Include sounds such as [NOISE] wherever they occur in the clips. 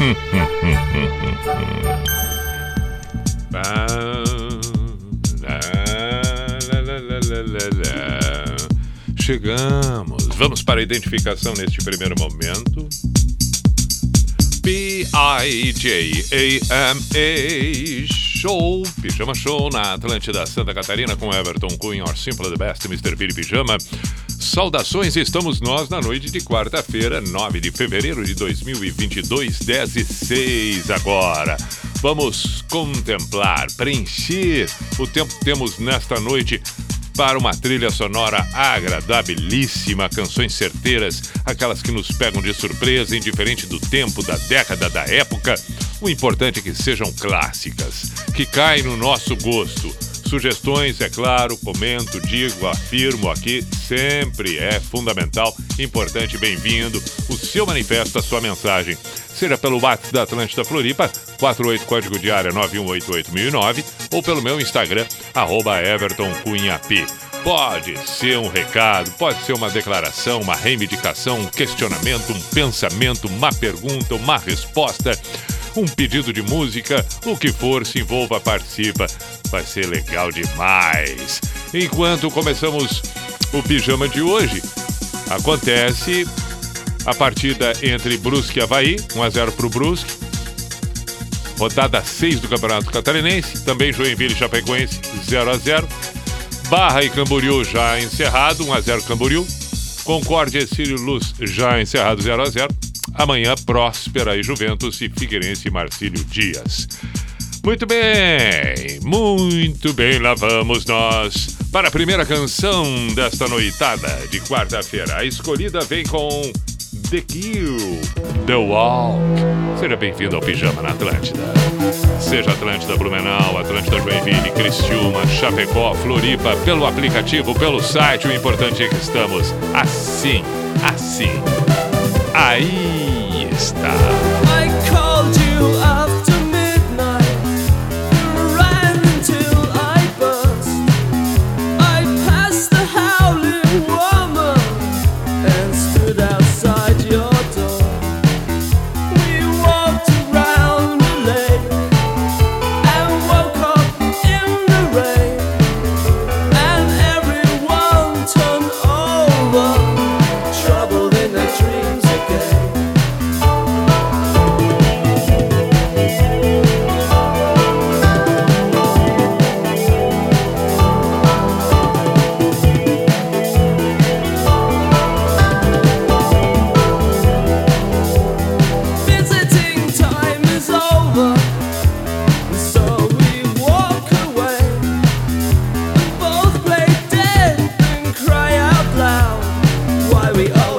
[LAUGHS] Chegamos. Vamos para a identificação neste primeiro momento. P-I-J-A-M-A Show, Pijama Show na Atlântida Santa Catarina com Everton Cunha, or Simple the Best, Mr. Billy Pijama. Saudações, estamos nós na noite de quarta-feira, 9 de fevereiro de 2022, 10 e 6 agora. Vamos contemplar, preencher o tempo que temos nesta noite para uma trilha sonora agradabilíssima, canções certeiras, aquelas que nos pegam de surpresa, indiferente do tempo, da década, da época. O importante é que sejam clássicas, que caem no nosso gosto. Sugestões, é claro, comento, digo, afirmo aqui, sempre é fundamental, importante, bem-vindo. O seu manifesto, a sua mensagem, seja pelo WhatsApp da Atlântida Floripa, 48 código de área 9188009, ou pelo meu Instagram, arroba. Pode ser um recado, pode ser uma declaração, uma reivindicação, um questionamento, um pensamento, uma pergunta, uma resposta um pedido de música, o que for, se envolva, participa. Vai ser legal demais. Enquanto começamos o pijama de hoje, acontece a partida entre Brusque e Havaí, 1x0 para o Brusque. Rodada 6 do Campeonato Catarinense, também Joinville e Chapecoense, 0x0. Barra e Camboriú já encerrado, 1x0 Camboriú. Concórdia e Círio Luz já encerrado, 0x0. Amanhã, Próspera e Juventus e Figueirense e Marcílio Dias. Muito bem, muito bem, lá vamos nós para a primeira canção desta noitada de quarta-feira. A escolhida vem com The Kill, The Walk. Seja bem-vindo ao Pijama na Atlântida. Seja Atlântida Blumenau, Atlântida Joinville, Criciúma, Chapecó, Floripa, pelo aplicativo, pelo site, o importante é que estamos assim, assim. Aí está. We always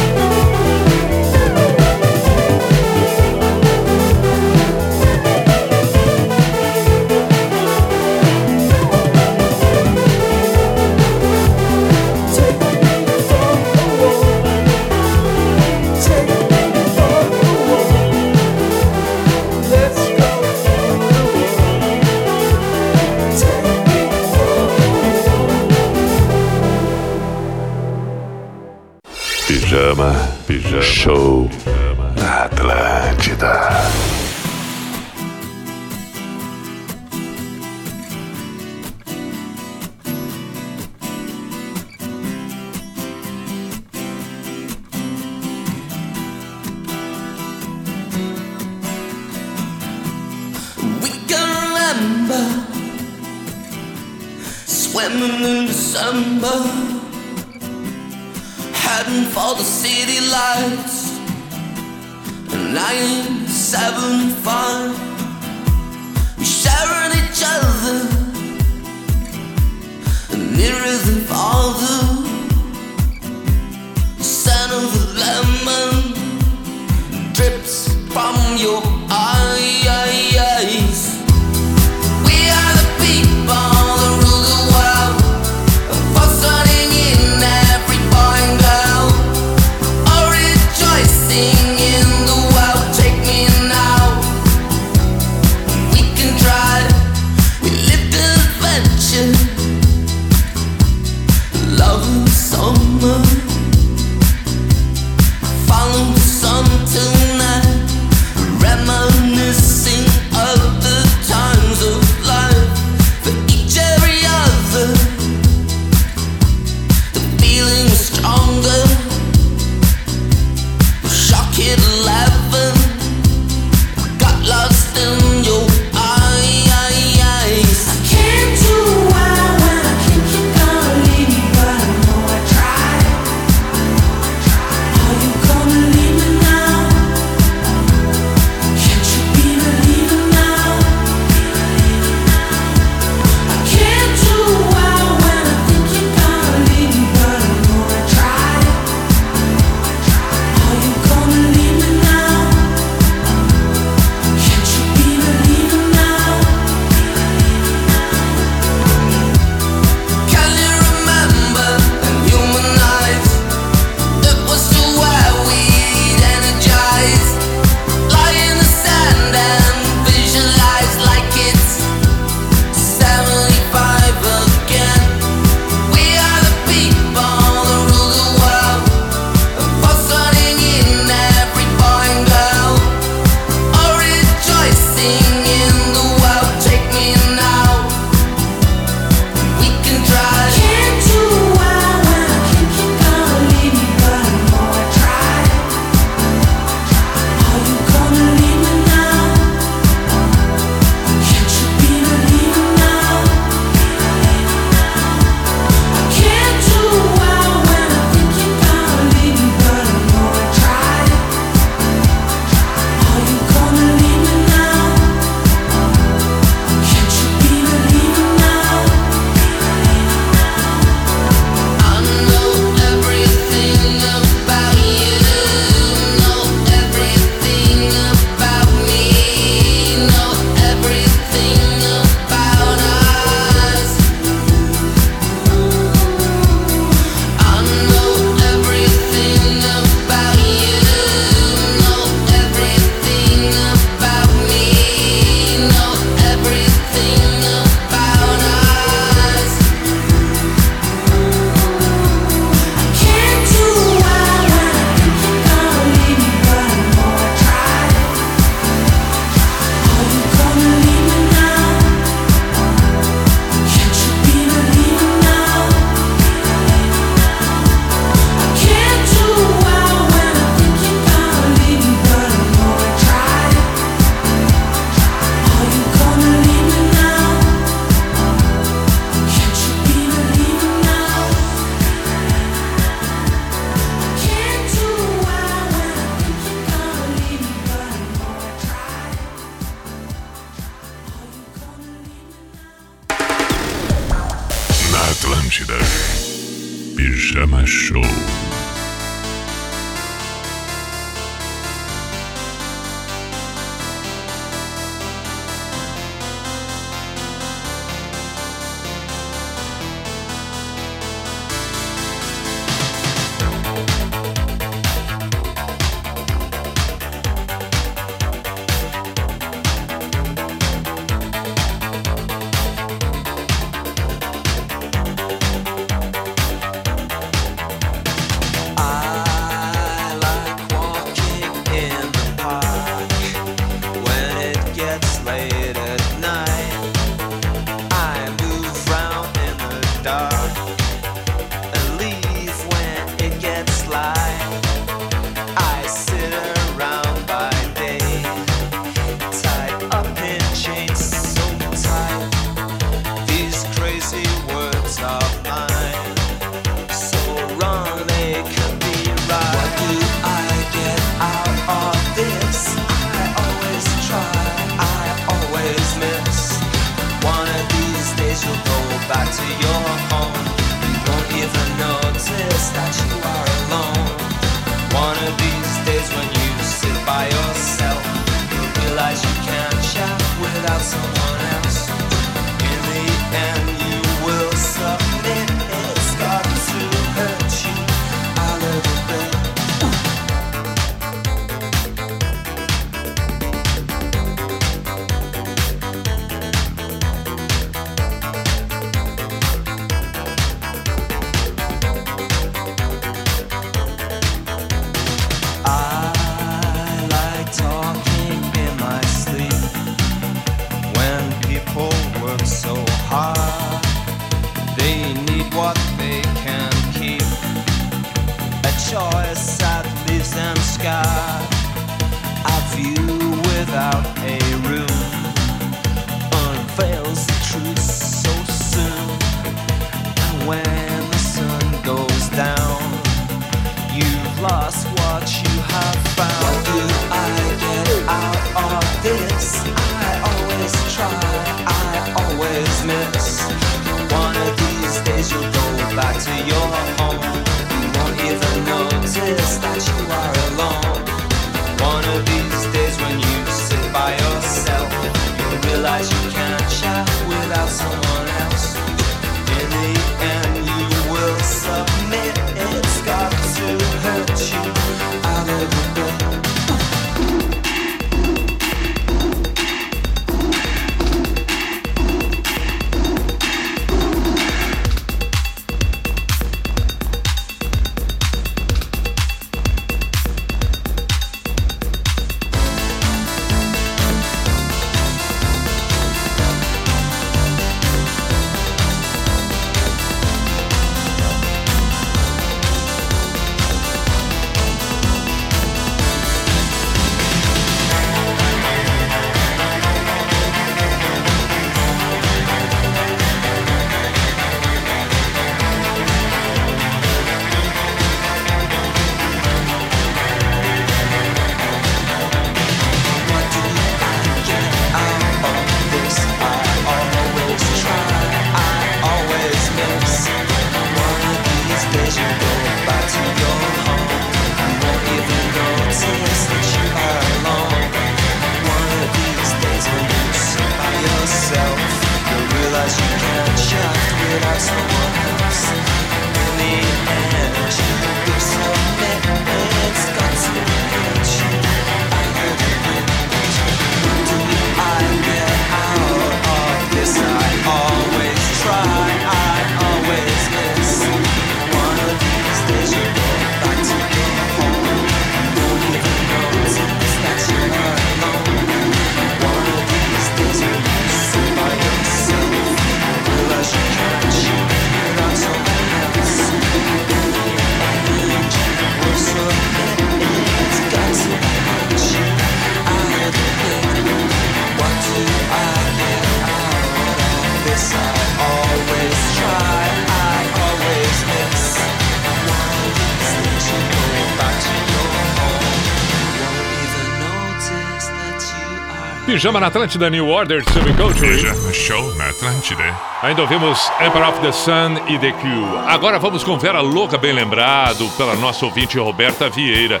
Pijama na Atlântida, New Order, Subculture. Pijama Show na Atlântida. Ainda ouvimos Emperor of the Sun e The Q. Agora vamos com Vera Louca, bem lembrado, pela nossa ouvinte Roberta Vieira.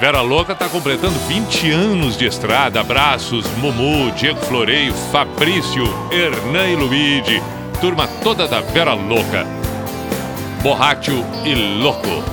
Vera Louca está completando 20 anos de estrada. Abraços, Mumu, Diego Floreio, Fabrício, Hernan e Luigi. Turma toda da Vera Louca. Borracho e Louco.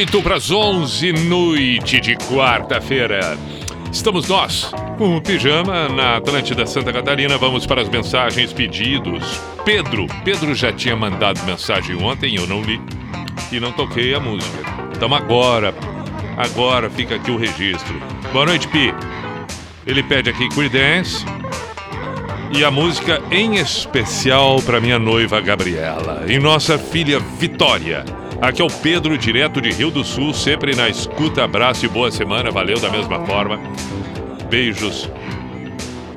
28 para as 11, noite de quarta-feira. Estamos nós com o pijama na Atlântida Santa Catarina. Vamos para as mensagens pedidos. Pedro, Pedro já tinha mandado mensagem ontem, eu não li e não toquei a música. Então agora, agora fica aqui o registro. Boa noite, Pi. Ele pede aqui Creedence e a música em especial para minha noiva Gabriela e nossa filha Vitória. Aqui é o Pedro, direto de Rio do Sul, sempre na escuta. Abraço e boa semana, valeu da mesma forma. Beijos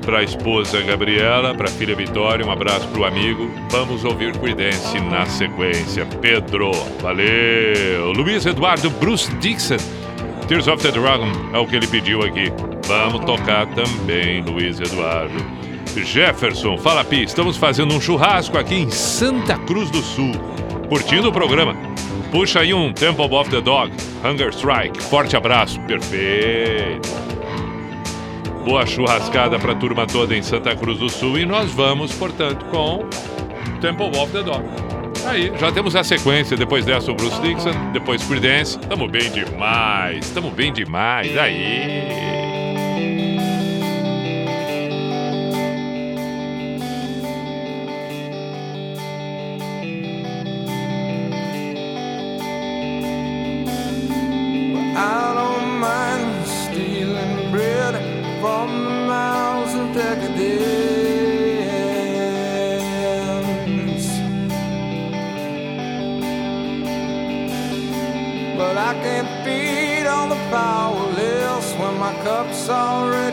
para a esposa Gabriela, para a filha Vitória, um abraço para o amigo. Vamos ouvir Creedence na sequência. Pedro, valeu. Luiz Eduardo Bruce Dixon, Tears of the Dragon, é o que ele pediu aqui. Vamos tocar também, Luiz Eduardo. Jefferson, fala Pi, estamos fazendo um churrasco aqui em Santa Cruz do Sul. Curtindo o programa. Puxa aí um Temple of the Dog, Hunger Strike. Forte abraço. Perfeito. Boa churrascada para a turma toda em Santa Cruz do Sul. E nós vamos, portanto, com Temple of the Dog. Aí, já temos a sequência. Depois dessa, o Bruce Dixon. Depois Creedence. Tamo bem demais. Tamo bem demais. Aí. sorrow.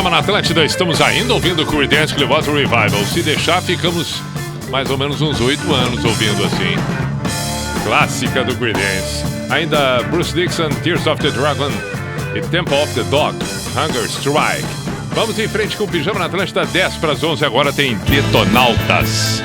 programa na Atlântida. Estamos ainda ouvindo o Creedence Clearwater Revival. Se deixar, ficamos mais ou menos uns oito anos ouvindo assim. Clássica do Creedence. Ainda Bruce Dixon, Tears of the Dragon e Temple of the Dog, Hunger Strike. Vamos em frente com o Pijama na Atlântida, 10 para as 11. Agora tem Detonautas.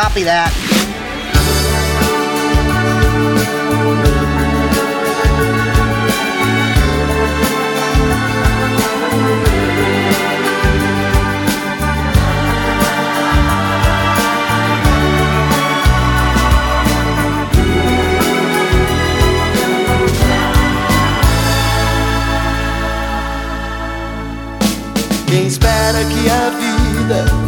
Copy that. Quem espera que a vida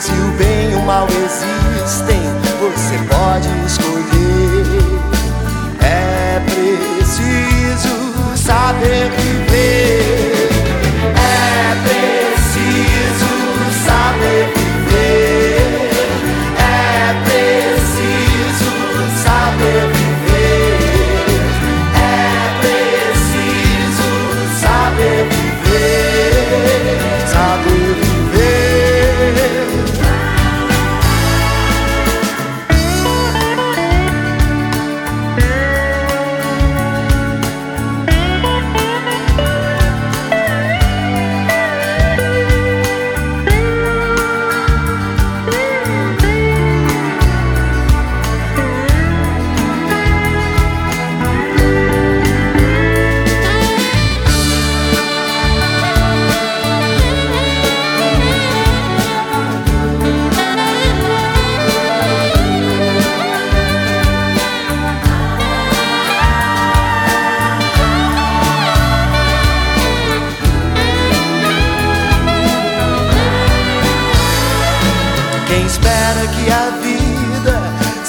se o bem e o mal existem, você pode escolher. É preciso saber que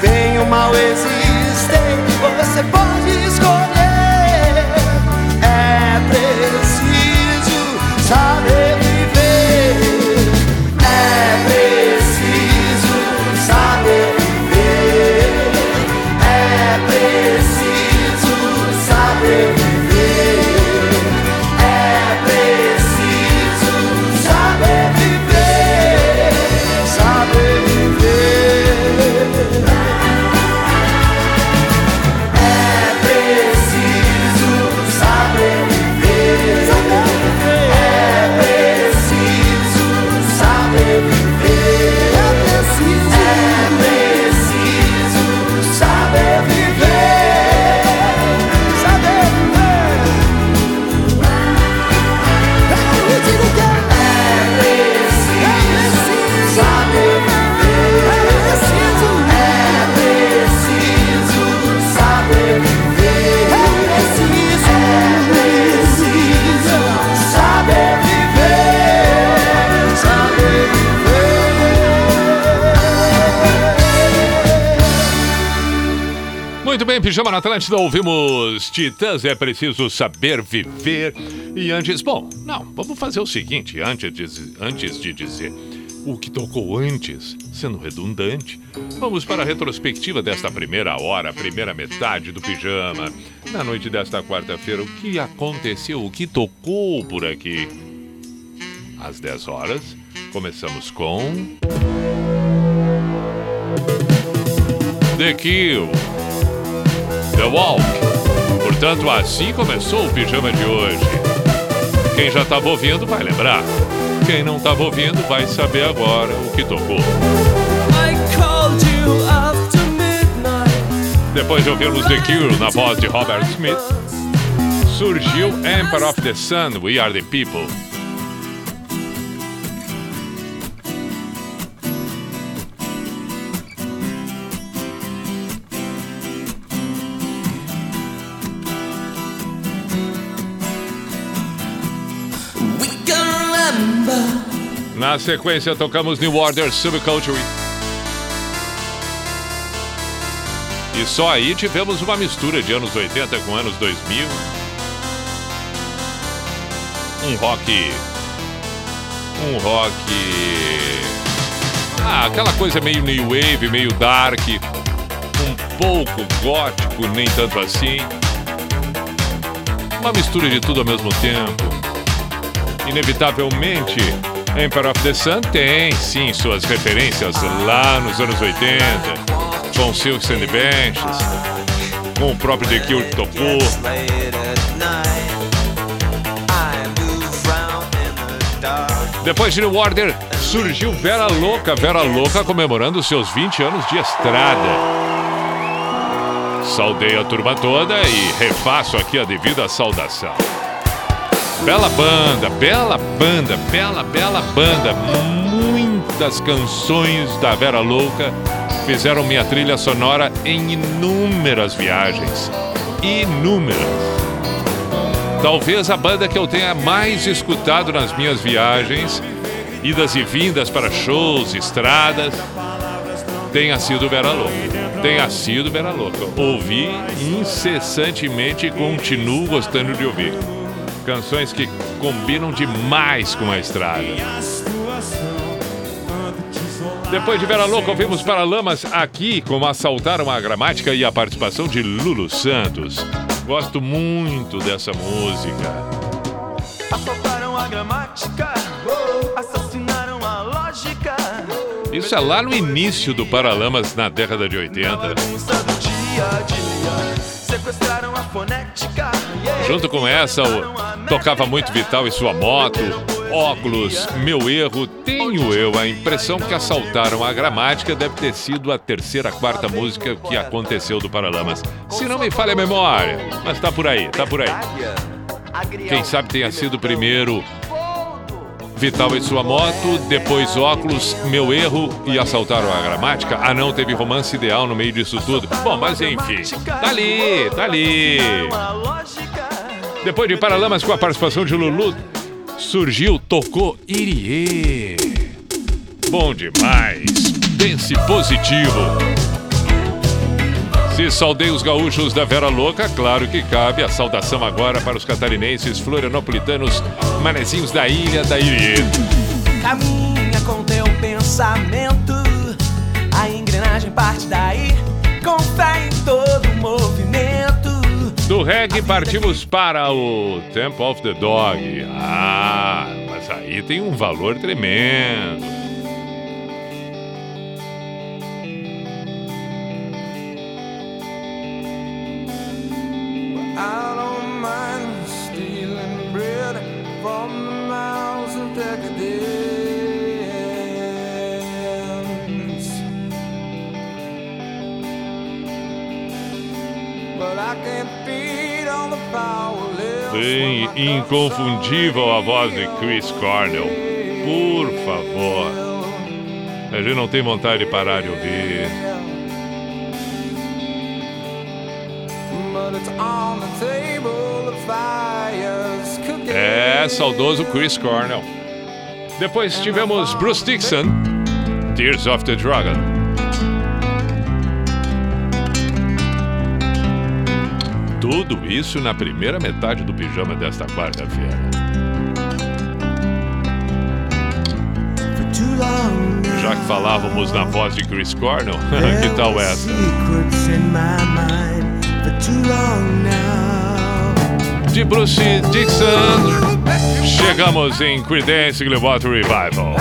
Bem e o mal existem, você pode escolher. É preciso saber Pijama na Atlântida, ouvimos Titãs, é preciso saber viver. E antes, bom, não, vamos fazer o seguinte, antes de, antes de dizer o que tocou antes, sendo redundante, vamos para a retrospectiva desta primeira hora, primeira metade do Pijama. Na noite desta quarta-feira, o que aconteceu, o que tocou por aqui? Às 10 horas, começamos com... The Kill. The Walk. Portanto, assim começou o pijama de hoje. Quem já estava ouvindo vai lembrar. Quem não estava ouvindo vai saber agora o que tocou. I called you after midnight. Depois de ouvirmos The Cure na voz de Robert Smith, surgiu Emperor of the Sun, We Are the People. Na sequência, tocamos New Order Subculture. E só aí tivemos uma mistura de anos 80 com anos 2000. Um rock. Um rock. Ah, aquela coisa meio new wave, meio dark. Um pouco gótico, nem tanto assim. Uma mistura de tudo ao mesmo tempo. Inevitavelmente, Emperor of the Sun tem, sim, suas referências lá nos anos 80, com Silks and Benches, com o próprio The Cure tocou. Depois de New Order, surgiu Vera Louca, Vera Louca comemorando seus 20 anos de estrada. Saudei a turma toda e refaço aqui a devida saudação. Bela banda, bela banda, bela, bela banda. Muitas canções da Vera Louca fizeram minha trilha sonora em inúmeras viagens. Inúmeras. Talvez a banda que eu tenha mais escutado nas minhas viagens, idas e vindas para shows, estradas, tenha sido Vera Louca. Tenha sido Vera Louca. Ouvi incessantemente e continuo gostando de ouvir. Canções que combinam demais com a estrada. Depois de Vera Louca, ouvimos Paralamas aqui, como assaltaram a gramática e a participação de Lulu Santos. Gosto muito dessa música. Assaltaram a gramática, assassinaram a lógica. Isso é lá no início do Paralamas, na década de 80. Bagunça do dia a dia, sequestraram a. Junto com essa, o- tocava muito Vital e sua moto. Óculos, meu erro, tenho eu a impressão que assaltaram a gramática deve ter sido a terceira, quarta música que aconteceu do Paralamas. Se não me falha a memória, mas tá por aí, tá por aí. Quem sabe tenha sido primeiro Vital e sua moto, depois óculos, meu erro e assaltaram a gramática. Ah, não, teve romance ideal no meio disso tudo. Bom, mas enfim, tá ali, tá ali. Depois de Paralamas com a participação de Lulu, surgiu, tocou Irie. Bom demais. Pense positivo. Se saudei os gaúchos da Vera Louca, claro que cabe a saudação agora para os catarinenses, florianopolitanos, manezinhos da ilha da Irie. Caminha com teu pensamento, a engrenagem parte daí, com fé em todo o movimento. Do reggae partimos para o Temple of the Dog. Ah, mas aí tem um valor tremendo. Bem inconfundível a voz de Chris Cornell. Por favor. A gente não tem vontade de parar de ouvir. É, saudoso Chris Cornell. Depois tivemos Bruce Dixon, Tears of the Dragon. Tudo isso na primeira metade do pijama desta quarta-feira. Já que falávamos na voz de Chris Cornell, [LAUGHS] que tal essa? De Bruce Dixon, chegamos em Creedence Clearwater Revival.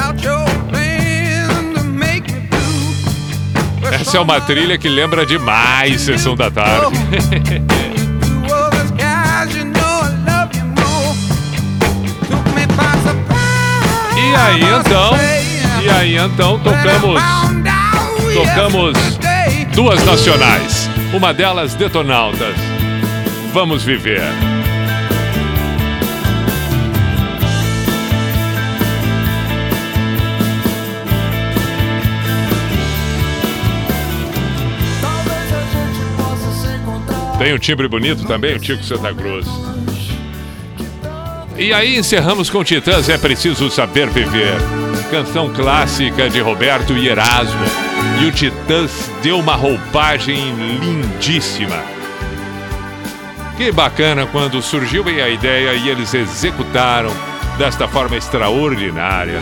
Essa é uma trilha que lembra demais Sessão da Tarde. [LAUGHS] E aí então, e aí então tocamos, tocamos duas nacionais. Uma delas Detonautas. Vamos viver. Tem um timbre bonito também, o Tico Santa Cruz. E aí encerramos com Titãs É Preciso Saber Viver. Canção clássica de Roberto e Erasmo. E o Titãs deu uma roupagem lindíssima. Que bacana quando surgiu a ideia e eles executaram desta forma extraordinária.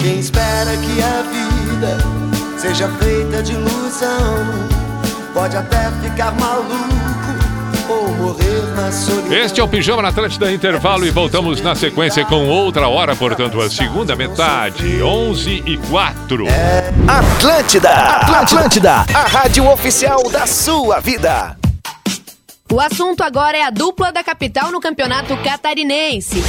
Quem espera que a vida seja feita de ilusão pode até ficar maluco ou morrer na solidão. Este é o Pijama na Atlântida Intervalo e voltamos na sequência com outra hora, portanto, a segunda metade, 11 e 4. Atlântida, Atlântida, a rádio oficial da sua vida. O assunto agora é a dupla da capital no campeonato catarinense.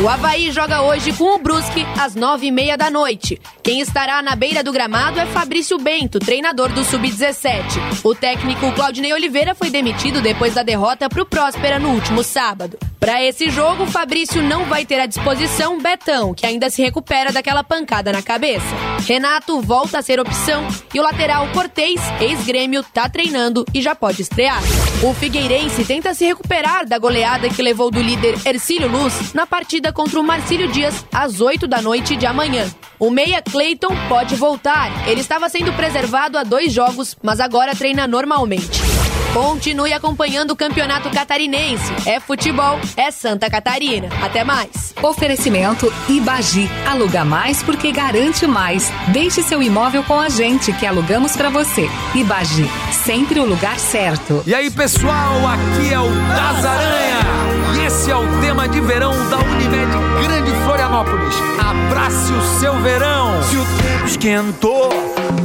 O Havaí joga hoje com o Brusque às nove e meia da noite. Quem estará na beira do gramado é Fabrício Bento, treinador do Sub-17. O técnico Claudinei Oliveira foi demitido depois da derrota para o Próspera no último sábado. Para esse jogo, Fabrício não vai ter à disposição Betão, que ainda se recupera daquela pancada na cabeça. Renato volta a ser opção e o lateral Cortez, ex-grêmio, tá treinando e já pode estrear. O Figueirense tenta se recuperar da goleada que levou do líder Ercílio Luz na partida contra o Marcílio Dias às 8 da noite de amanhã. O meia Clayton pode voltar. Ele estava sendo preservado há dois jogos, mas agora treina normalmente. Continue acompanhando o campeonato catarinense. É futebol, é Santa Catarina. Até mais. Oferecimento Ibagi. Aluga mais porque garante mais. Deixe seu imóvel com a gente que alugamos para você. Ibagi. Sempre o lugar certo. E aí, pessoal, aqui é o Das Aranha. E esse é o tema de verão da Unimed Grande Florianópolis. Abrace o seu verão. Se o tempo esquentou,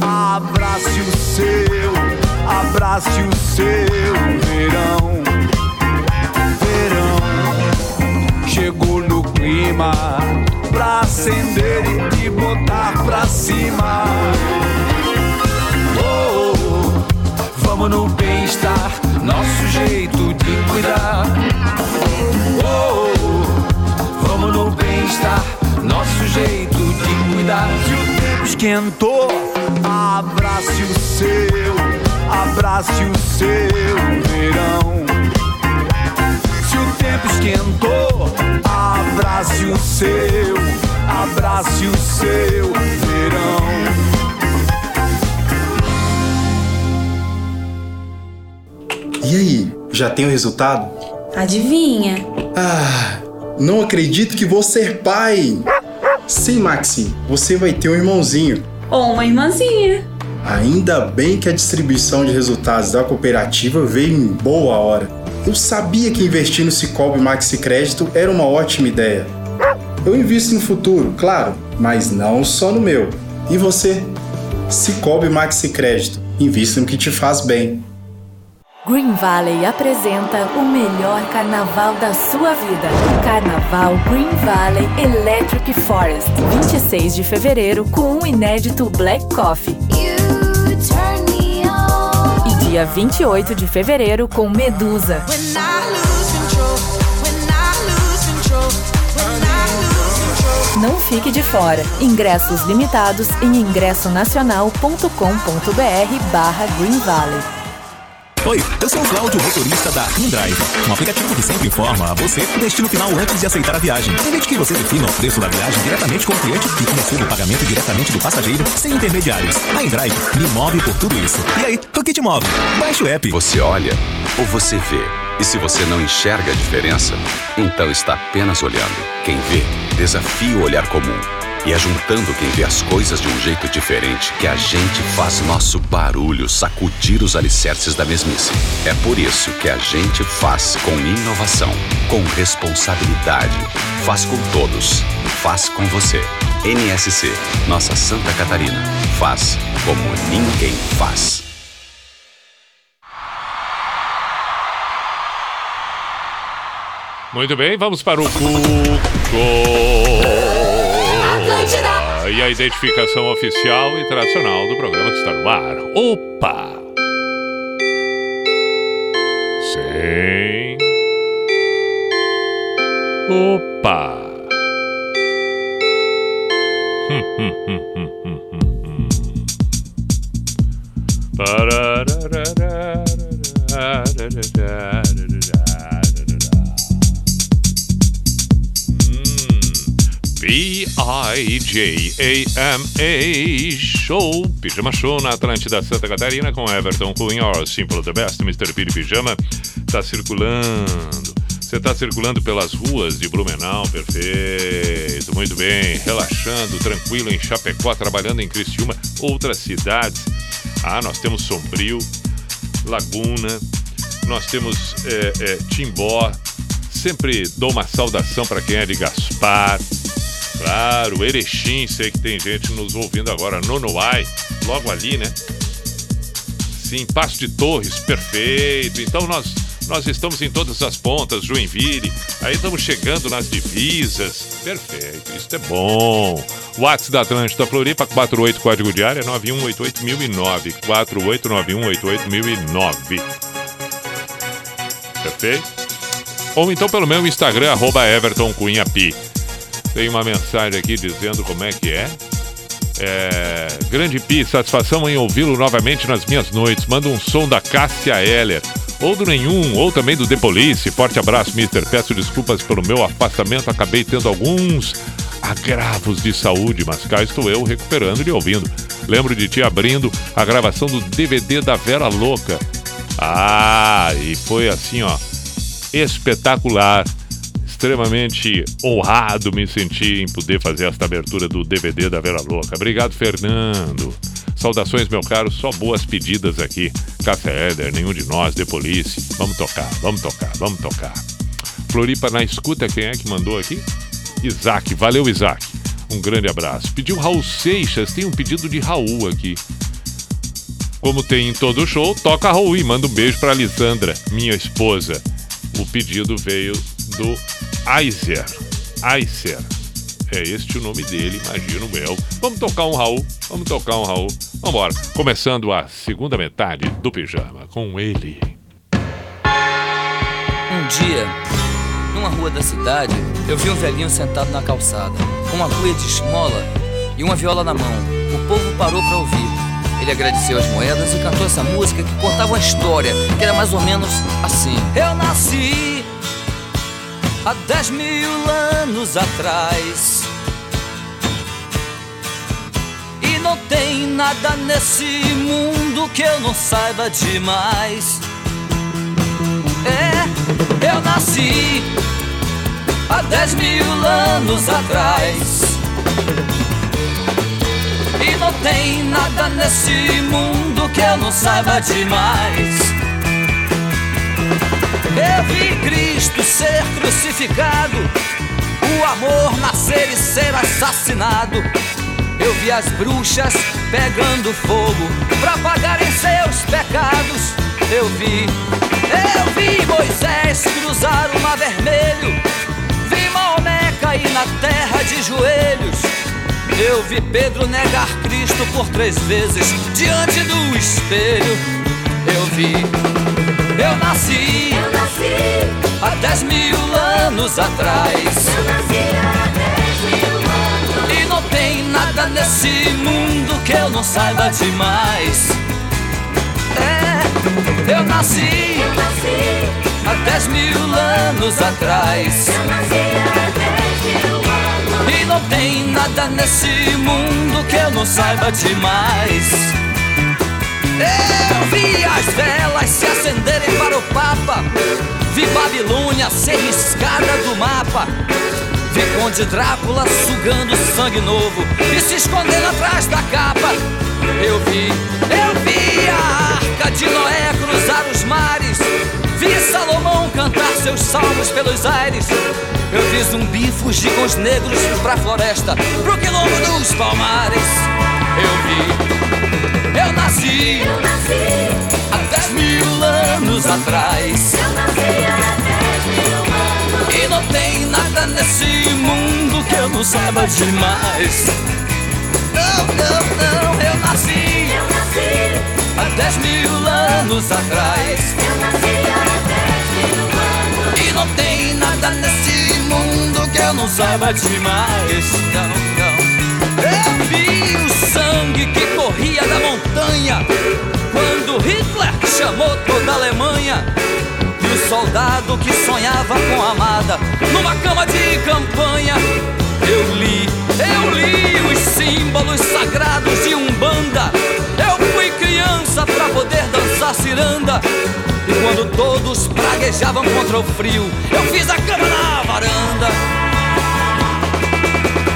abrace o seu. Abrace o seu verão. Verão chegou no clima pra acender e botar pra cima. Oh, oh, vamos no bem-estar, nosso jeito de cuidar. Oh, oh, vamos no bem-estar, nosso jeito de cuidar. Se o tempo esquentou, abrace o seu, abrace o seu verão. Se o tempo esquentou, abrace o seu, abrace o seu verão. E aí, já tem o resultado? Adivinha? Ah, não acredito que vou ser pai! Sim, Maxi, você vai ter um irmãozinho. Ou uma irmãzinha. Ainda bem que a distribuição de resultados da cooperativa veio em boa hora. Eu sabia que investir no Cicobi Maxi Crédito era uma ótima ideia. Eu invisto no futuro, claro, mas não só no meu. E você? Cicobi Maxi Crédito. Invista no que te faz bem. Green Valley apresenta o melhor carnaval da sua vida. Carnaval Green Valley Electric Forest, 26 de fevereiro, com um inédito Black Coffee. E dia 28 de fevereiro, com Medusa. Não fique de fora. Ingressos limitados em ingressonacional.com.br barra Green Valley. Oi, eu sou o Cláudio, motorista da InDrive, um aplicativo que sempre informa a você o destino final antes de aceitar a viagem. Permite que você defina o preço da viagem diretamente com o cliente e receba o pagamento diretamente do passageiro, sem intermediários. A InDrive me move por tudo isso. E aí, o que te move? Baixe o app. Você olha ou você vê? E se você não enxerga a diferença, então está apenas olhando. Quem vê, desafia o olhar comum. E é juntando quem vê as coisas de um jeito diferente que a gente faz nosso barulho sacudir os alicerces da mesmice. É por isso que a gente faz com inovação, com responsabilidade. Faz com todos. Faz com você. NSC, nossa Santa Catarina. Faz como ninguém faz. Muito bem, vamos para o Cuco. E a identificação oficial e tradicional do programa que está no ar. Opa! Sim. Opa! Hum, hum, hum, hum, hum, hum. B-I-J-A-M-A Show, Pijama Show na Atlântida Santa Catarina com Everton Cunha, or Simple the Best, Mr. Piri Pijama, tá circulando. Você tá circulando pelas ruas de Blumenau, perfeito, muito bem, relaxando, tranquilo em Chapecó, trabalhando em Criciúma, outras cidades. Ah, nós temos Sombrio, Laguna, nós temos é, é, Timbó, sempre dou uma saudação para quem é de Gaspar. Claro, Erechim, sei que tem gente nos ouvindo agora. Nonoai, logo ali, né? Sim, Passo de Torres, perfeito. Então nós, nós estamos em todas as pontas, Joinville. Aí estamos chegando nas divisas. Perfeito, isso é bom. WhatsApp da Atlântida Floripa, 48 código de área, 9188009. 4891881009. Perfeito? Ou então pelo meu Instagram, arroba Everton Cunha Pi. Tem uma mensagem aqui dizendo como é que é. É, grande Pi, satisfação em ouvi-lo novamente nas minhas noites. Manda um som da Cássia Heller. Ou do nenhum, ou também do The Police. Forte abraço, Mister. Peço desculpas pelo meu afastamento. Acabei tendo alguns agravos de saúde, mas cá estou eu recuperando e ouvindo. Lembro de ti abrindo a gravação do DVD da Vera Louca. Ah, e foi assim, ó, espetacular extremamente honrado me senti em poder fazer esta abertura do DVD da Vera Louca. Obrigado, Fernando. Saudações, meu caro. Só boas pedidas aqui. Cássia Éder, nenhum de nós, The Police. Vamos tocar, vamos tocar, vamos tocar. Floripa na escuta, quem é que mandou aqui? Isaac. Valeu, Isaac. Um grande abraço. Pediu Raul Seixas. Tem um pedido de Raul aqui. como tem em todo show, toca Raul e manda um beijo pra Lisandra, minha esposa. O pedido veio do Aizer. Aizer. É este o nome dele, imagino eu. Vamos tocar um Raul, vamos tocar um Raul. Vambora. Começando a segunda metade do pijama com ele. Um dia, numa rua da cidade, eu vi um velhinho sentado na calçada, com uma cuia de esmola e uma viola na mão. O povo parou para ouvir. Ele agradeceu as moedas e cantou essa música que contava uma história, que era mais ou menos assim. Eu nasci há dez mil anos atrás. E não tem nada nesse mundo que eu não saiba demais. É, eu nasci há dez mil anos atrás. E não tem nada nesse mundo que eu não saiba demais. Eu vi Cristo ser crucificado, o amor nascer e ser assassinado. Eu vi as bruxas pegando fogo pra pagarem seus pecados. Eu vi, eu vi Moisés cruzar o mar vermelho. Vi Maomé cair na terra de joelhos. Eu vi Pedro negar Cristo por três vezes diante do espelho. Eu vi, eu nasci, eu nasci há dez mil anos atrás. Eu nasci há dez mil anos. E não tem nada nesse mundo que eu não saiba demais. É, eu nasci, eu nasci há dez mil anos atrás. Eu nasci há dez mil anos. E não tem nada nesse mundo que eu não saiba demais. Eu vi as velas se acenderem para o Papa. Vi Babilônia ser riscada do mapa. Vi Conde Drácula sugando sangue novo e se escondendo atrás da capa. Eu vi, eu vi a arca de Noé cruzar os mares. Vi Salomão cantar seus salmos pelos aires. Eu vi zumbi fugir com os negros pra floresta, pro quilombo dos palmares. Eu vi, eu nasci, eu nasci há dez mil anos atrás. Eu nasci há dez mil anos. E não tem nada nesse mundo que eu não saiba demais. Não, não, não, eu nasci, eu nasci há dez mil anos atrás. Eu nasci há dez mil anos. E não tem nada nesse mundo que eu não saiba demais. Não, não. Eu o sangue que corria da montanha quando Hitler chamou toda a Alemanha. E o soldado que sonhava com a amada numa cama de campanha. Eu li, eu li os símbolos sagrados de Umbanda. Eu fui criança pra poder dançar ciranda. E quando todos praguejavam contra o frio, eu fiz a cama na varanda.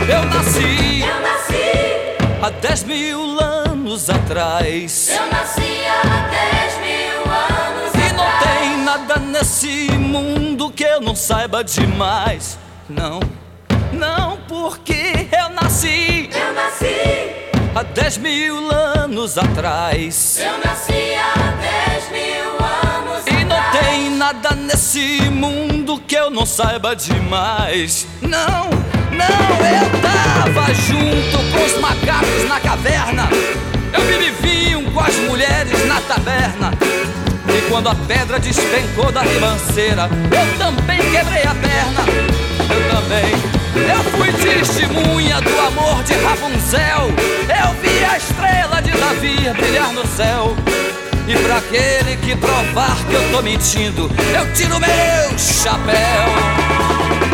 Eu nasci, eu nasci há dez mil anos atrás. Eu nasci há dez mil anos E não tem nada nesse mundo que eu não saiba demais. Não, não, porque eu nasci. Eu nasci, há dez mil anos atrás. eu nasci há dez mil anos E não tem nada nesse mundo que eu não saiba demais. Não, não, eu tava junto com os macacos na caverna. Eu bebi vinho com as mulheres na taberna. E quando a pedra despencou da ribanceira, eu também quebrei a perna. Eu também. Eu fui testemunha do amor de Rapunzel. Eu vi a estrela de Davi brilhar no céu. E pra aquele que provar que eu tô mentindo, eu tiro meu chapéu.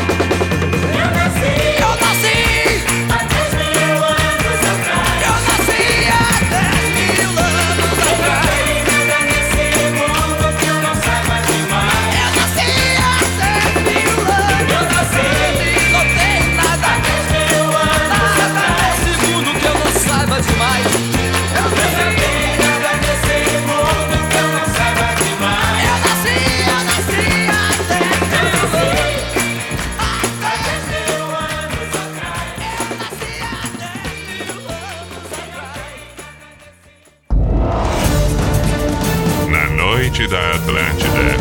Atlântida, Atlântida.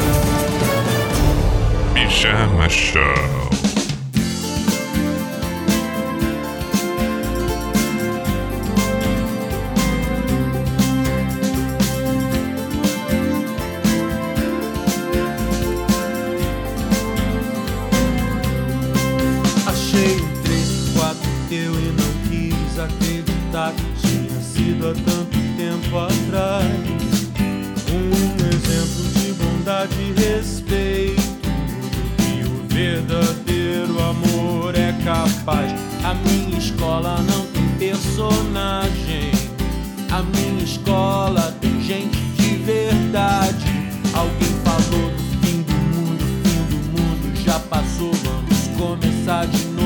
Pijama Show. Achei um três, quatro teu e não quis acreditar que tinha sido a tão bondade e respeito e o verdadeiro amor é capaz. A minha escola não tem personagem. A minha escola tem gente de verdade. Alguém falou do fim do mundo, fim do mundo já passou. Vamos começar de novo.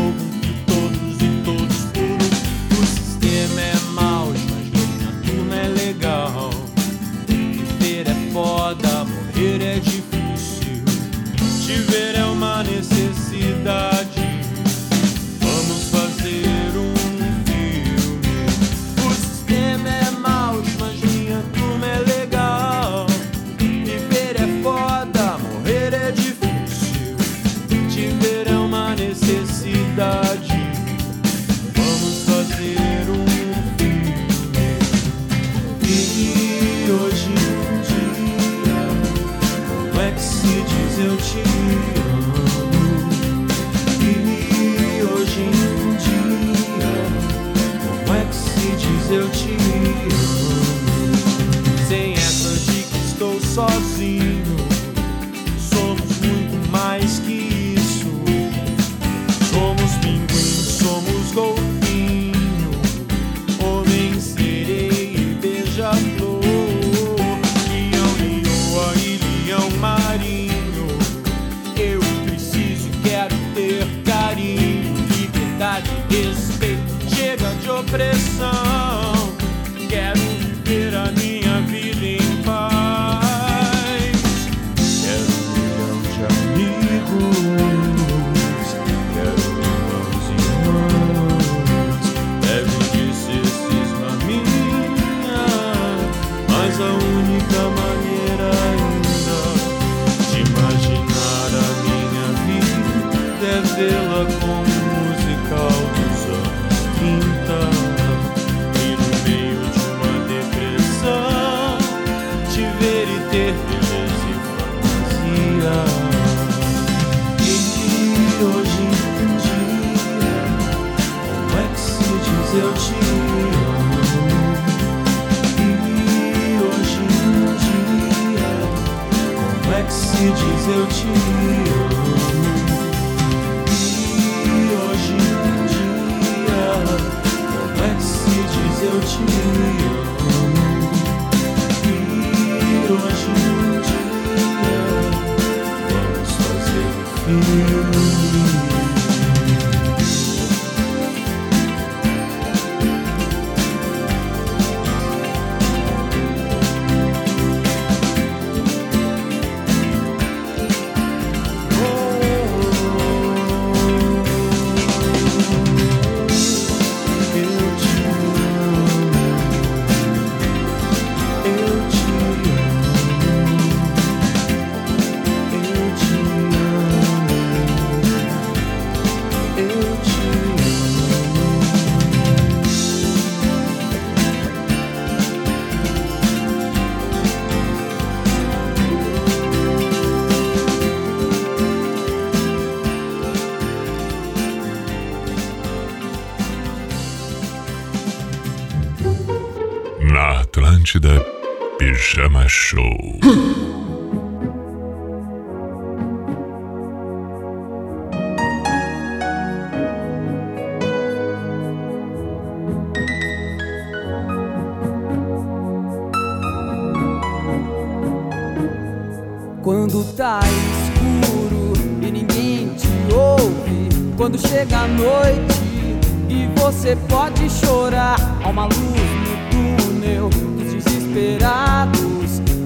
Na Atlântida, Pijama Show. Quando tá escuro e ninguém te ouve, quando chega a noite e você pode chorar, há uma luz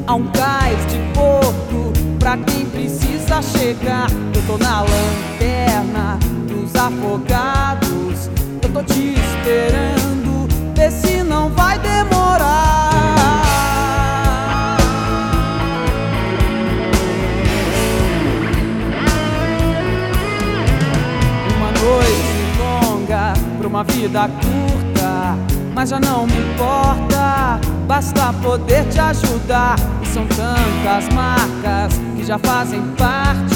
a um cais de porto pra quem precisa chegar. Eu tô na lanterna dos afogados, eu tô te esperando, vê se não vai demorar. Uma noite longa pra uma vida curta, mas já não me importa Basta poder te ajudar. E são tantas marcas que já fazem parte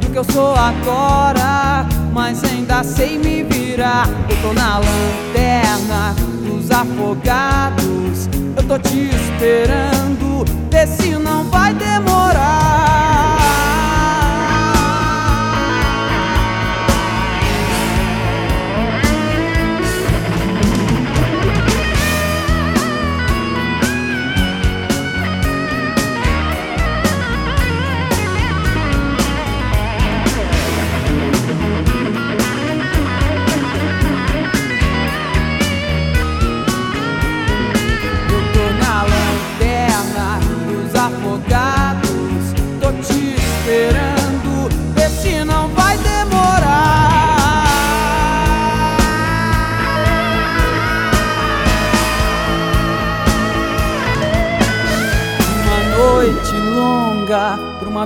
do que eu sou agora. Mas ainda sei me virar. Eu tô na lanterna dos afogados. Eu tô te esperando. Vê se não vai demorar.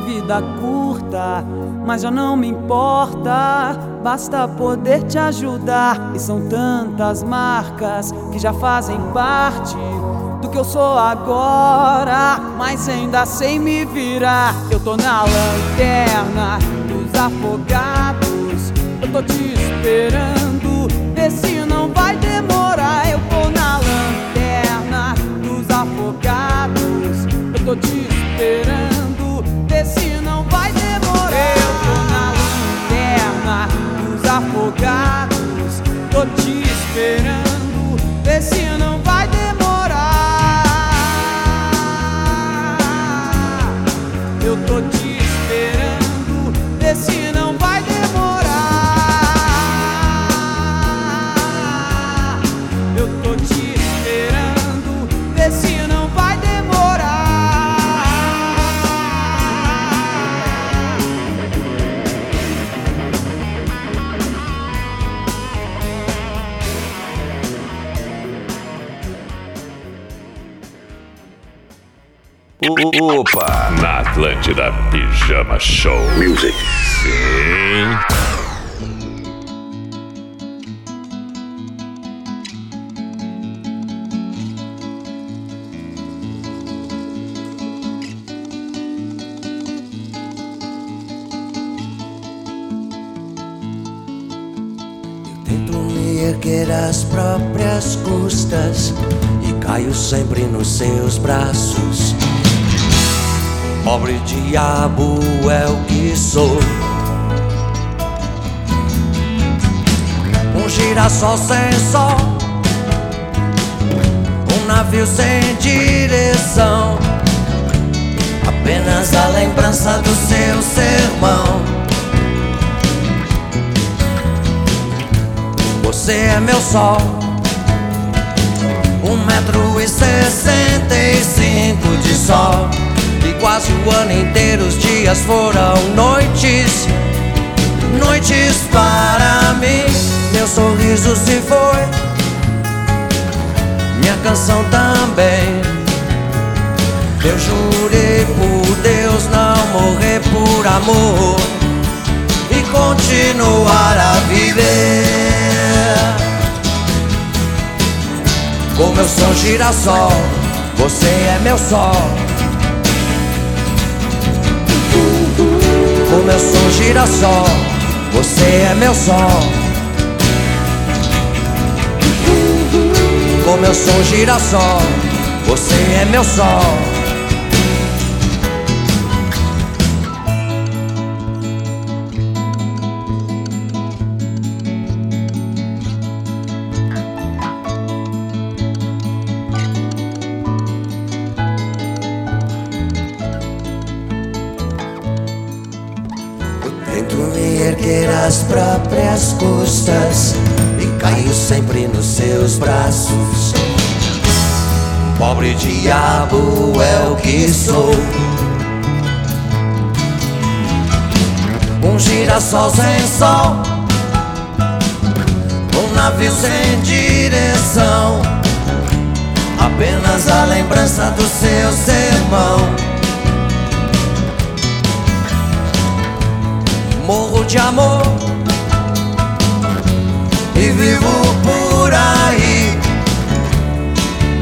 Vida curta, mas já não me importa. Basta poder te ajudar. E são tantas marcas que já fazem parte do que eu sou agora, mas ainda sei me virar. Eu tô na lanterna dos afogados. Eu tô te esperando. Te Opa! Na Atlântida Pijama Show. Music. Sim. Tento me erguer às próprias custas e caio sempre nos seus braços. Pobre diabo é o que sou. Um girassol sem sol, um navio sem direção. Apenas a lembrança do seu sermão. Você é meu sol Um metro e sessenta e cinco de sol E quase o ano inteiro os dias foram noites Noites para mim Meu sorriso se foi Minha canção também Eu jurei por Deus não morrer por amor e continuar a viver. Como eu sou girassol, você é meu sol. Como eu sou girassol, você é meu sol. Como eu sou girassol, você é meu sol. Pobre diabo é o que sou. Um girassol sem sol, um navio sem direção. Apenas a lembrança do seu sermão. morro de amor e vivo por.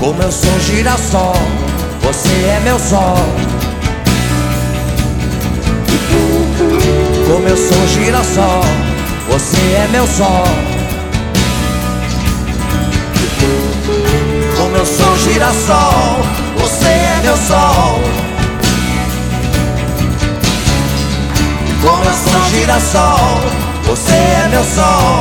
Como eu sou girassol, você é meu sol. Como eu sou girassol, você é meu sol. Como eu sou girassol, você é meu sol. Como eu sou girassol, você é meu sol.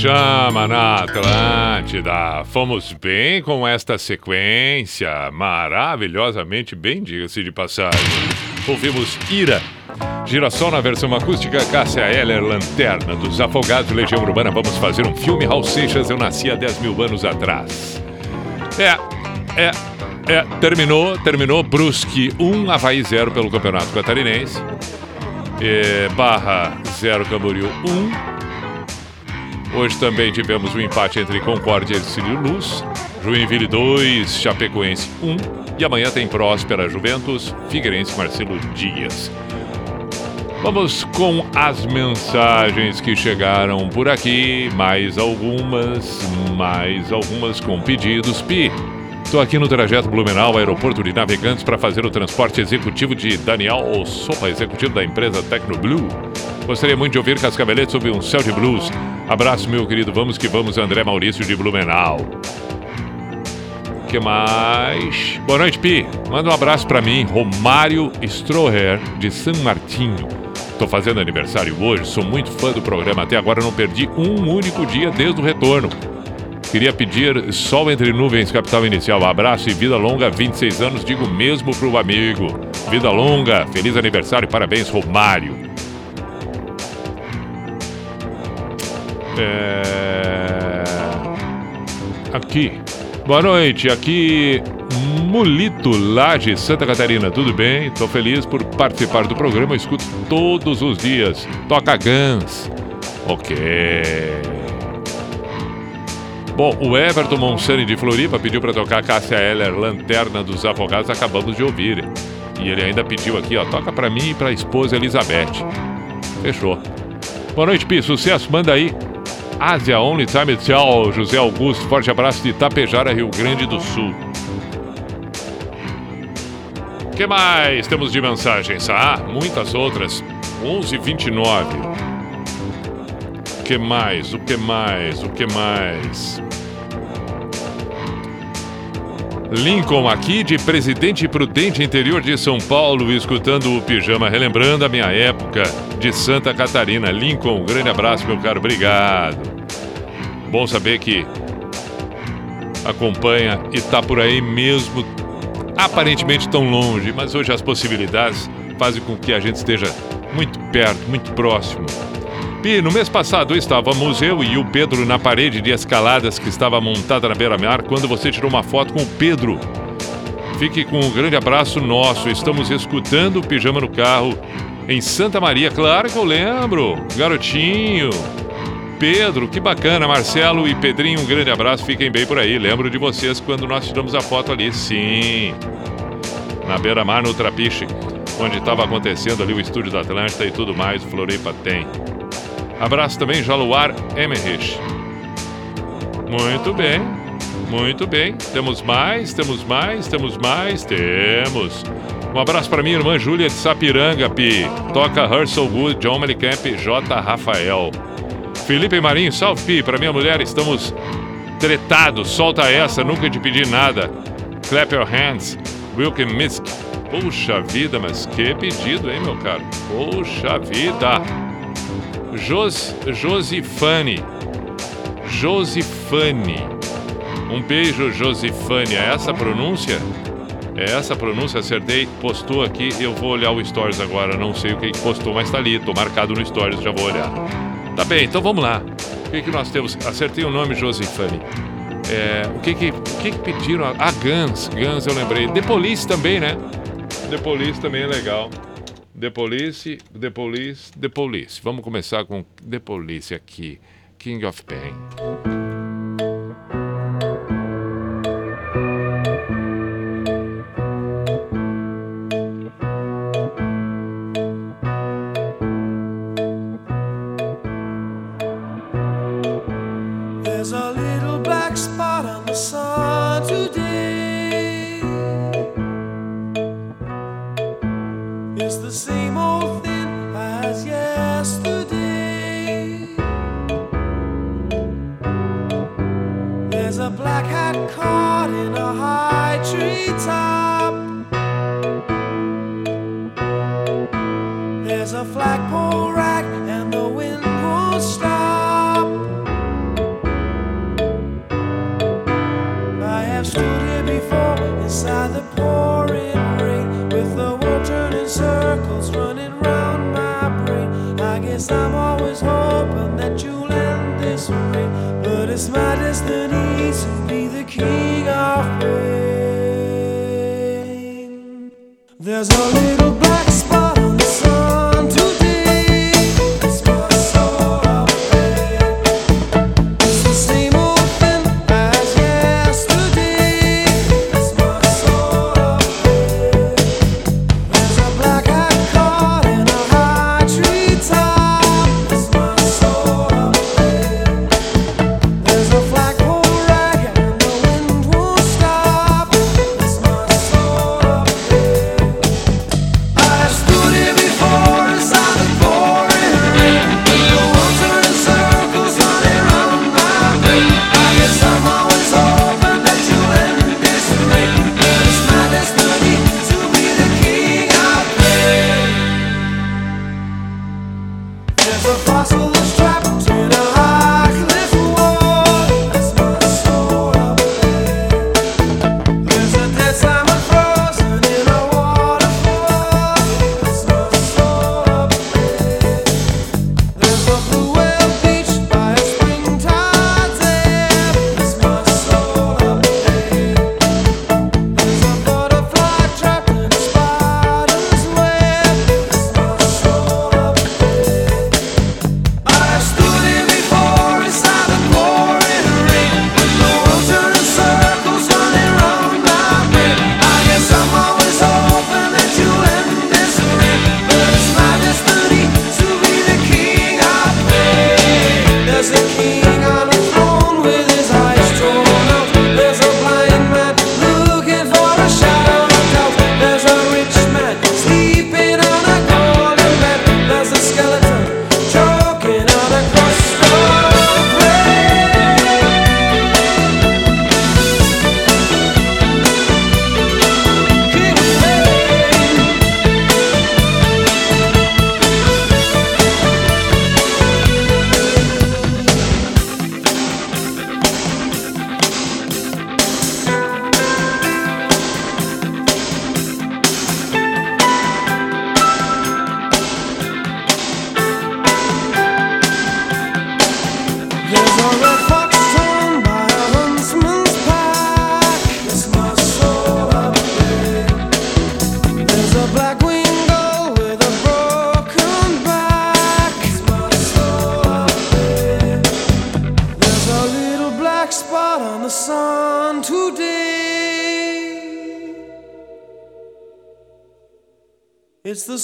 Pijama na Atlântida. Fomos bem com esta sequência, maravilhosamente bem, diga-se de passagem. Ouvimos Ira, Girassol na versão acústica, Cássia Eller, Lanterna dos Afogados, Legião Urbana. Vamos fazer um filme, Raul Seixas, eu nasci há 10 mil anos atrás. É, é, é, terminou, terminou, Brusque 1, Havaí 0 pelo Campeonato Catarinense. É, barra 0, Camboriú 1. Hoje também tivemos um empate entre Concórdia e Ercílio Luz. Joinville 2, Chapecoense 1. E amanhã tem Próspera Juventus, Figueirense Marcelo Dias. Vamos com as mensagens que chegaram por aqui. Mais algumas, mais algumas com pedidos. Pi, estou aqui no trajeto Blumenau, aeroporto de Navegantes, para fazer o transporte executivo de Daniel Sopa, executivo da empresa Tecnoblue. Gostaria muito de ouvir Cascavelete sobre um céu de blues. Abraço, meu querido. Vamos que vamos, André Maurício de Blumenau. que mais? Boa noite, Pi. Manda um abraço para mim, Romário Stroher, de San Martinho. Tô fazendo aniversário hoje, sou muito fã do programa. Até agora não perdi um único dia desde o retorno. Queria pedir Sol Entre Nuvens, Capital Inicial. Abraço e vida longa, 26 anos, digo mesmo pro amigo. Vida longa, feliz aniversário, parabéns, Romário. É... Aqui. Boa noite, aqui Mulito Laje, Santa Catarina. Tudo bem? Tô feliz por participar do programa. Eu escuto todos os dias. Toca Guns. Ok. Bom, o Everton Monsani de Floripa pediu para tocar Cássia Eller, Lanterna dos Afogados. Acabamos de ouvir. E ele ainda pediu aqui, ó, toca para mim e para a esposa Elizabeth. Fechou. Boa noite, Pi. Sucesso, manda aí. Ásia Only Time Tchau, José Augusto. Forte abraço de Itapejara, Rio Grande do Sul. O que mais temos de mensagens? Ah, muitas outras. 11:29. Que mais? O que mais? O que mais? Lincoln aqui de Presidente Prudente, interior de São Paulo, escutando o pijama, relembrando a minha época de Santa Catarina. Lincoln, um grande abraço, meu caro, obrigado. Bom saber que acompanha e está por aí mesmo, aparentemente tão longe, mas hoje as possibilidades fazem com que a gente esteja muito perto, muito próximo. Pi, no mês passado estávamos eu e o Pedro na parede de escaladas que estava montada na beira-mar quando você tirou uma foto com o Pedro. Fique com um grande abraço nosso. Estamos escutando o Pijama no Carro em Santa Maria. Claro que eu lembro. Garotinho. Pedro, que bacana. Marcelo e Pedrinho, um grande abraço. Fiquem bem por aí. Lembro de vocês quando nós tiramos a foto ali. Sim. Na beira-mar, no Trapiche, onde estava acontecendo ali o estúdio da Atlântida e tudo mais. Floripa tem. Abraço também, Jaluar Emerich. Muito bem, muito bem. Temos mais, temos mais, temos mais, temos. Um abraço para minha irmã Júlia de Sapiranga, Pi. Toca Herschel Wood, John Mellicamp, J. Rafael. Felipe Marinho, salve, Pi. Para minha mulher, estamos tretados. Solta essa, nunca te pedi nada. Clap your hands, Wilkin Misk. Puxa vida, mas que pedido, hein, meu caro? Puxa vida. Jos, Josifane. Josifane. Um beijo, Josifane. É essa a pronúncia? É essa a pronúncia, acertei. Postou aqui, eu vou olhar o Stories agora. Não sei o que postou, mas tá ali. Tô marcado no Stories, já vou olhar. Tá bem, então vamos lá. O que, que nós temos? Acertei o nome, Josifane. É, o que que, o que, que pediram? Ah, Guns. Guns, eu lembrei. The Police também, né? The Police também é legal. The Police, The Police, The Police. Vamos começar com The Police aqui, King of Pain.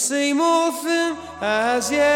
same old thing as yet.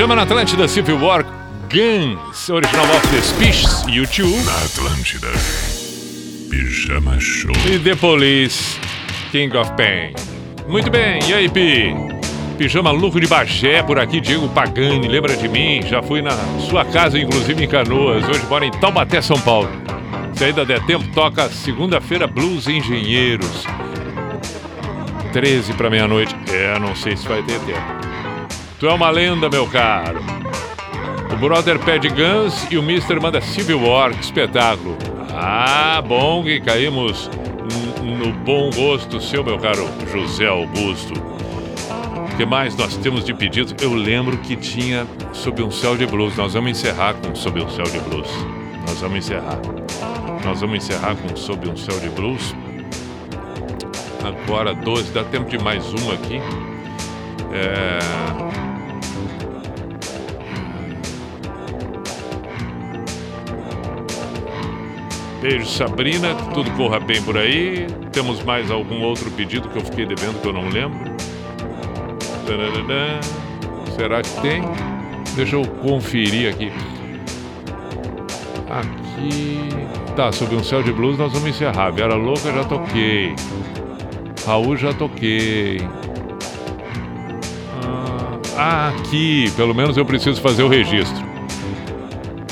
Pijama na Atlântida Civil War Guns, original of the Species, YouTube. Na Atlântida. Pijama Show. E The Police, King of Pain. Muito bem, e aí, Pi? Pijama Louco de Bagé por aqui, Diego Pagani, lembra de mim? Já fui na sua casa, inclusive em Canoas. Hoje mora em Taubaté, São Paulo. Se ainda der tempo, toca segunda-feira Blues Engenheiros. 13 para meia-noite. É, não sei se vai ter tempo. Tu é uma lenda, meu caro. O brother pede Guns e o Mister manda Civil War, que espetáculo. Ah, bom que caímos no bom gosto seu, meu caro José Augusto. O que mais nós temos de pedidos? Eu lembro que tinha Sob um Céu de Blues. Nós vamos encerrar com Sob um Céu de Blues. Nós vamos encerrar. Nós vamos encerrar com Sob um Céu de Blues. Agora 12, dá tempo de mais uma aqui. É... Beijo, Sabrina. Que tudo corra bem por aí. Temos mais algum outro pedido que eu fiquei devendo que eu não lembro? Será que tem? Deixa eu conferir aqui. Aqui. Tá, sobre um céu de blues nós vamos encerrar. Vera Louca já toquei. Raul já toquei. Ah, aqui. Pelo menos eu preciso fazer o registro.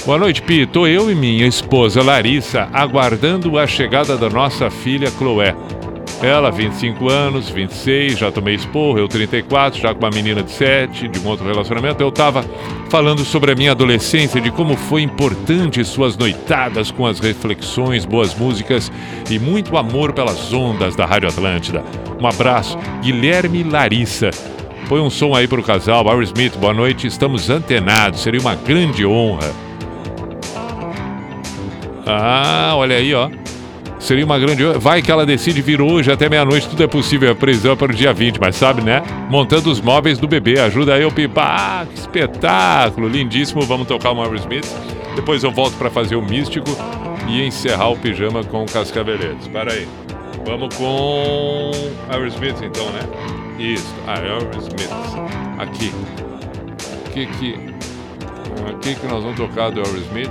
Boa noite, Pi. Tô eu e minha esposa Larissa aguardando a chegada da nossa filha Chloé. Ela, 25 anos, 26, já tomei esporro, eu 34, já com uma menina de 7, de um outro relacionamento. Eu tava falando sobre a minha adolescência, de como foi importante suas noitadas com as reflexões, boas músicas e muito amor pelas ondas da Rádio Atlântida. Um abraço, Guilherme Larissa. Põe um som aí pro casal, Barry Smith, boa noite, estamos antenados, seria uma grande honra. Ah, olha aí, ó. Seria uma grande. Vai que ela decide vir hoje até meia-noite, tudo é possível. A prisão é para o dia 20, mas sabe, né? Montando os móveis do bebê. Ajuda aí o Pipa. Ah, que espetáculo! Lindíssimo. Vamos tocar o Marvel Smith. Depois eu volto para fazer o místico e encerrar o pijama com Cascaveletes. Para aí. Vamos com Aerosmith então, né? Isso, Aerosmith. Aqui. O que que. Aqui que nós vamos tocar do Aerosmith?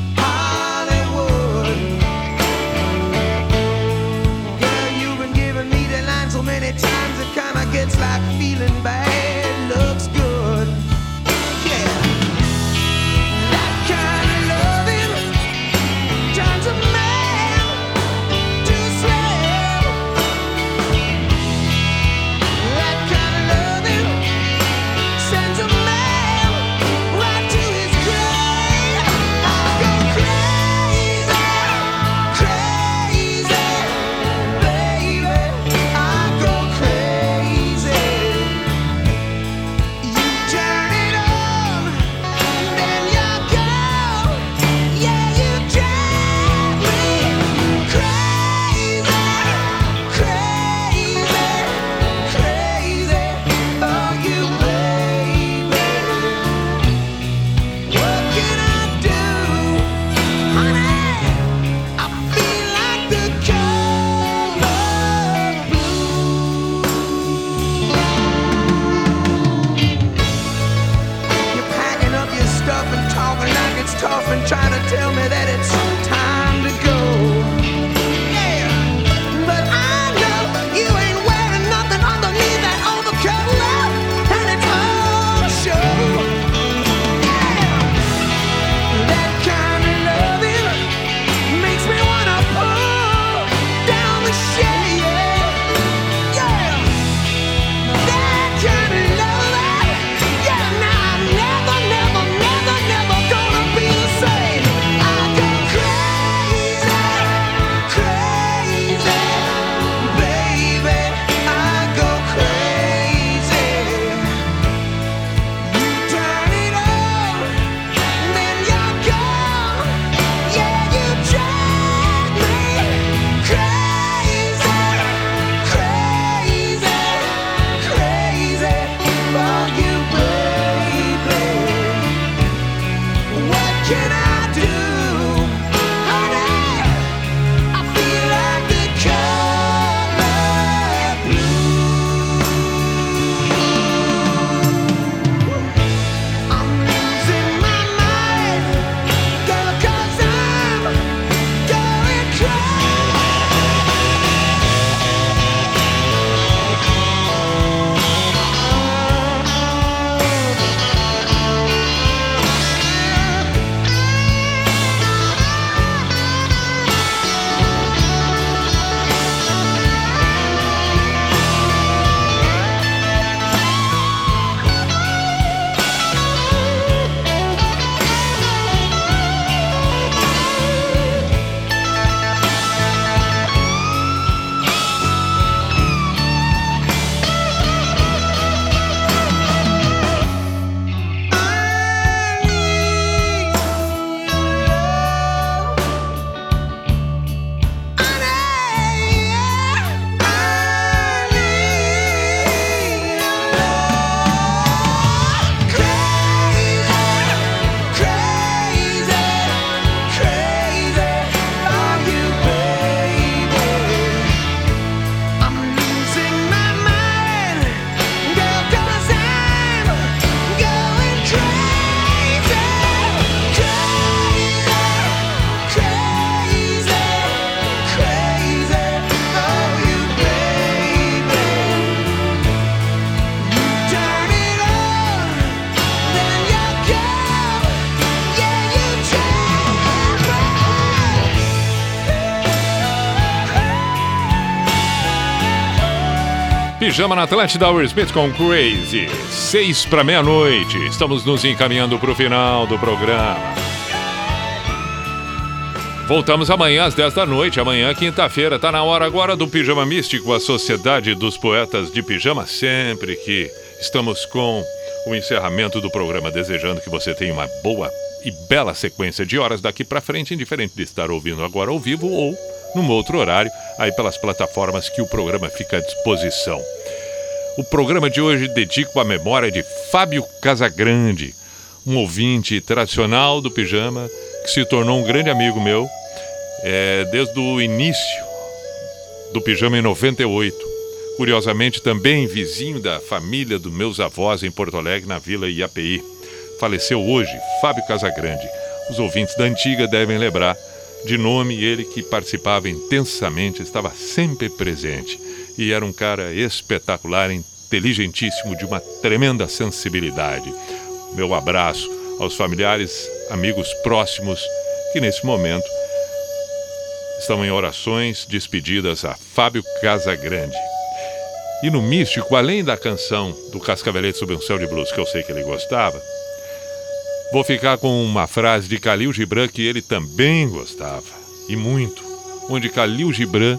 many times it kinda gets like feeling bad looks good. Pijama na Atlântida, Will Smith com Crazy. Seis para meia-noite. Estamos nos encaminhando para o final do programa. Voltamos amanhã às 10 da noite. Amanhã, quinta-feira, tá na hora agora do Pijama Místico, a Sociedade dos Poetas de Pijama. Sempre que estamos com o encerramento do programa, desejando que você tenha uma boa e bela sequência de horas daqui para frente, indiferente de estar ouvindo agora ao vivo ou num outro horário, aí pelas plataformas que o programa fica à disposição. O programa de hoje dedico à memória de Fábio Casagrande, um ouvinte tradicional do Pijama, que se tornou um grande amigo meu é, desde o início do Pijama em 98. Curiosamente, também vizinho da família dos meus avós em Porto Alegre, na Vila IAPI. Faleceu hoje, Fábio Casagrande. Os ouvintes da antiga devem lembrar de nome, ele que participava intensamente, estava sempre presente e era um cara espetacular, inteligentíssimo, de uma tremenda sensibilidade. Meu abraço aos familiares, amigos próximos que nesse momento estão em orações despedidas a Fábio Casagrande. E no místico, além da canção do Cascavelete sob um céu de blues, que eu sei que ele gostava, Vou ficar com uma frase de Khalil Gibran que ele também gostava, e muito, onde Khalil Gibran,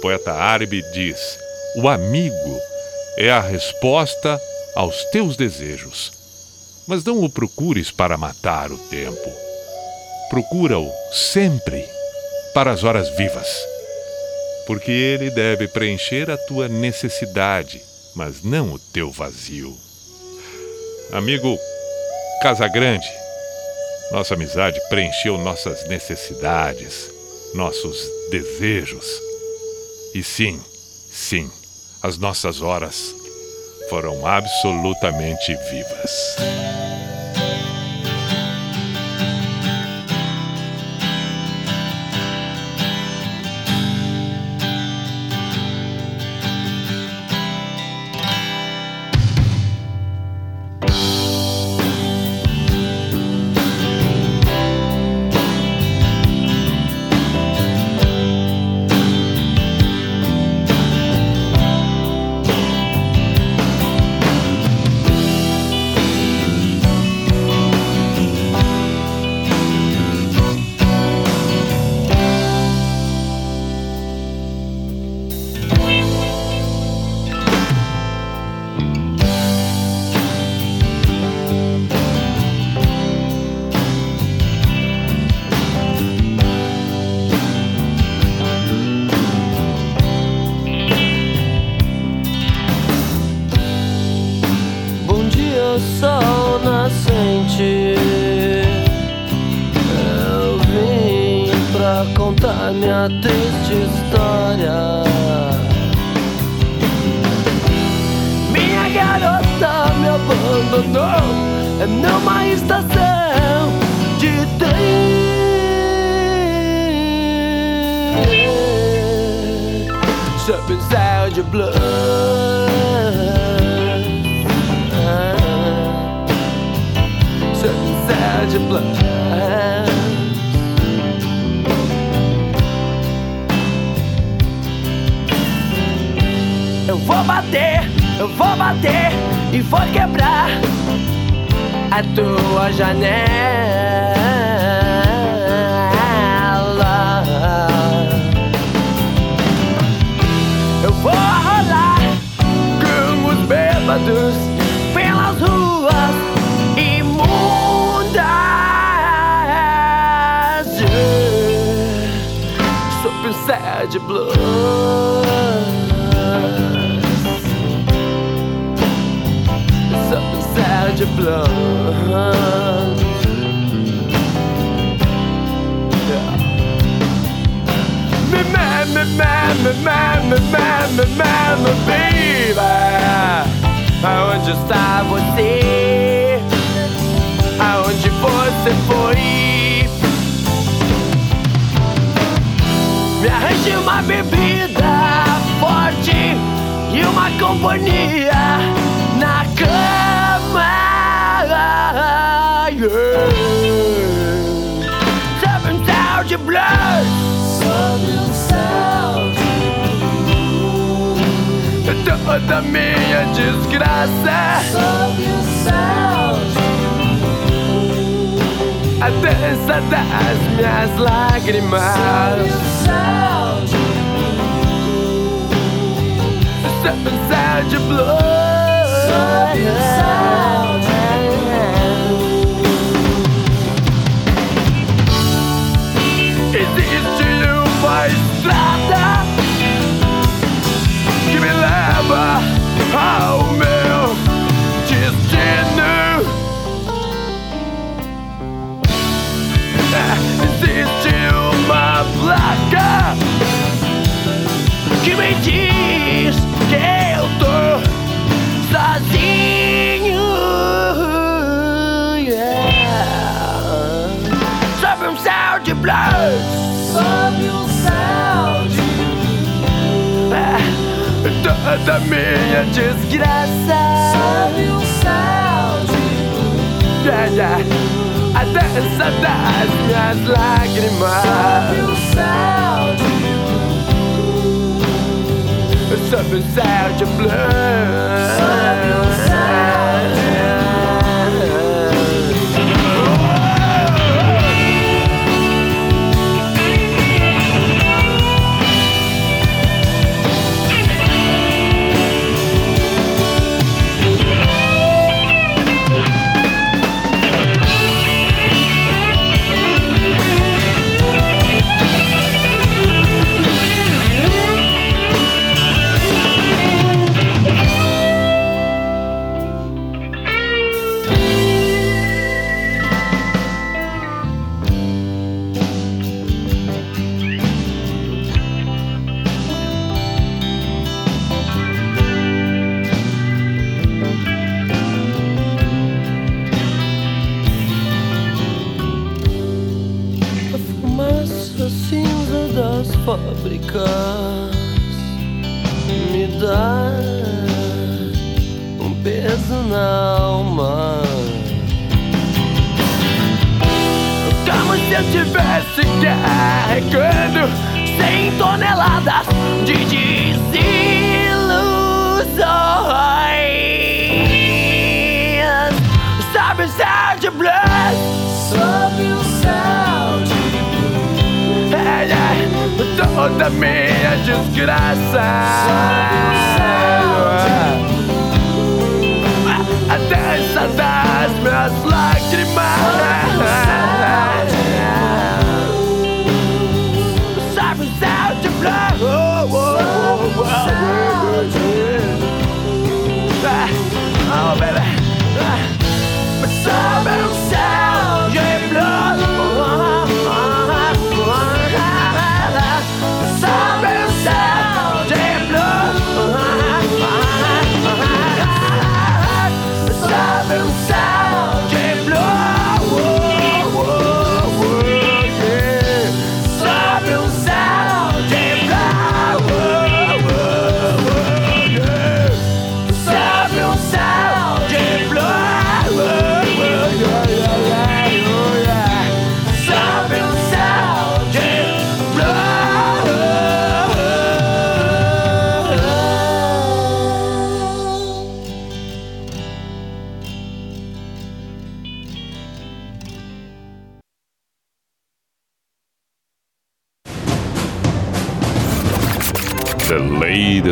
poeta árabe, diz: O amigo é a resposta aos teus desejos. Mas não o procures para matar o tempo. Procura-o sempre para as horas vivas, porque ele deve preencher a tua necessidade, mas não o teu vazio. Amigo Casagrande, nossa amizade preencheu nossas necessidades, nossos desejos. E sim, sim, as nossas horas foram absolutamente vivas. but Toda minha desgraça. Sob um céu de Yeah, yeah. A dança das minhas lágrimas. Sob o céu de Sob o céu de blue. Na alma. Como se eu estivesse carregando 100 toneladas de desilusões. Sabe o céu de blues? Sob o céu de É, é, toda minha desgraça. A dança das minhas lágrimas. Sabe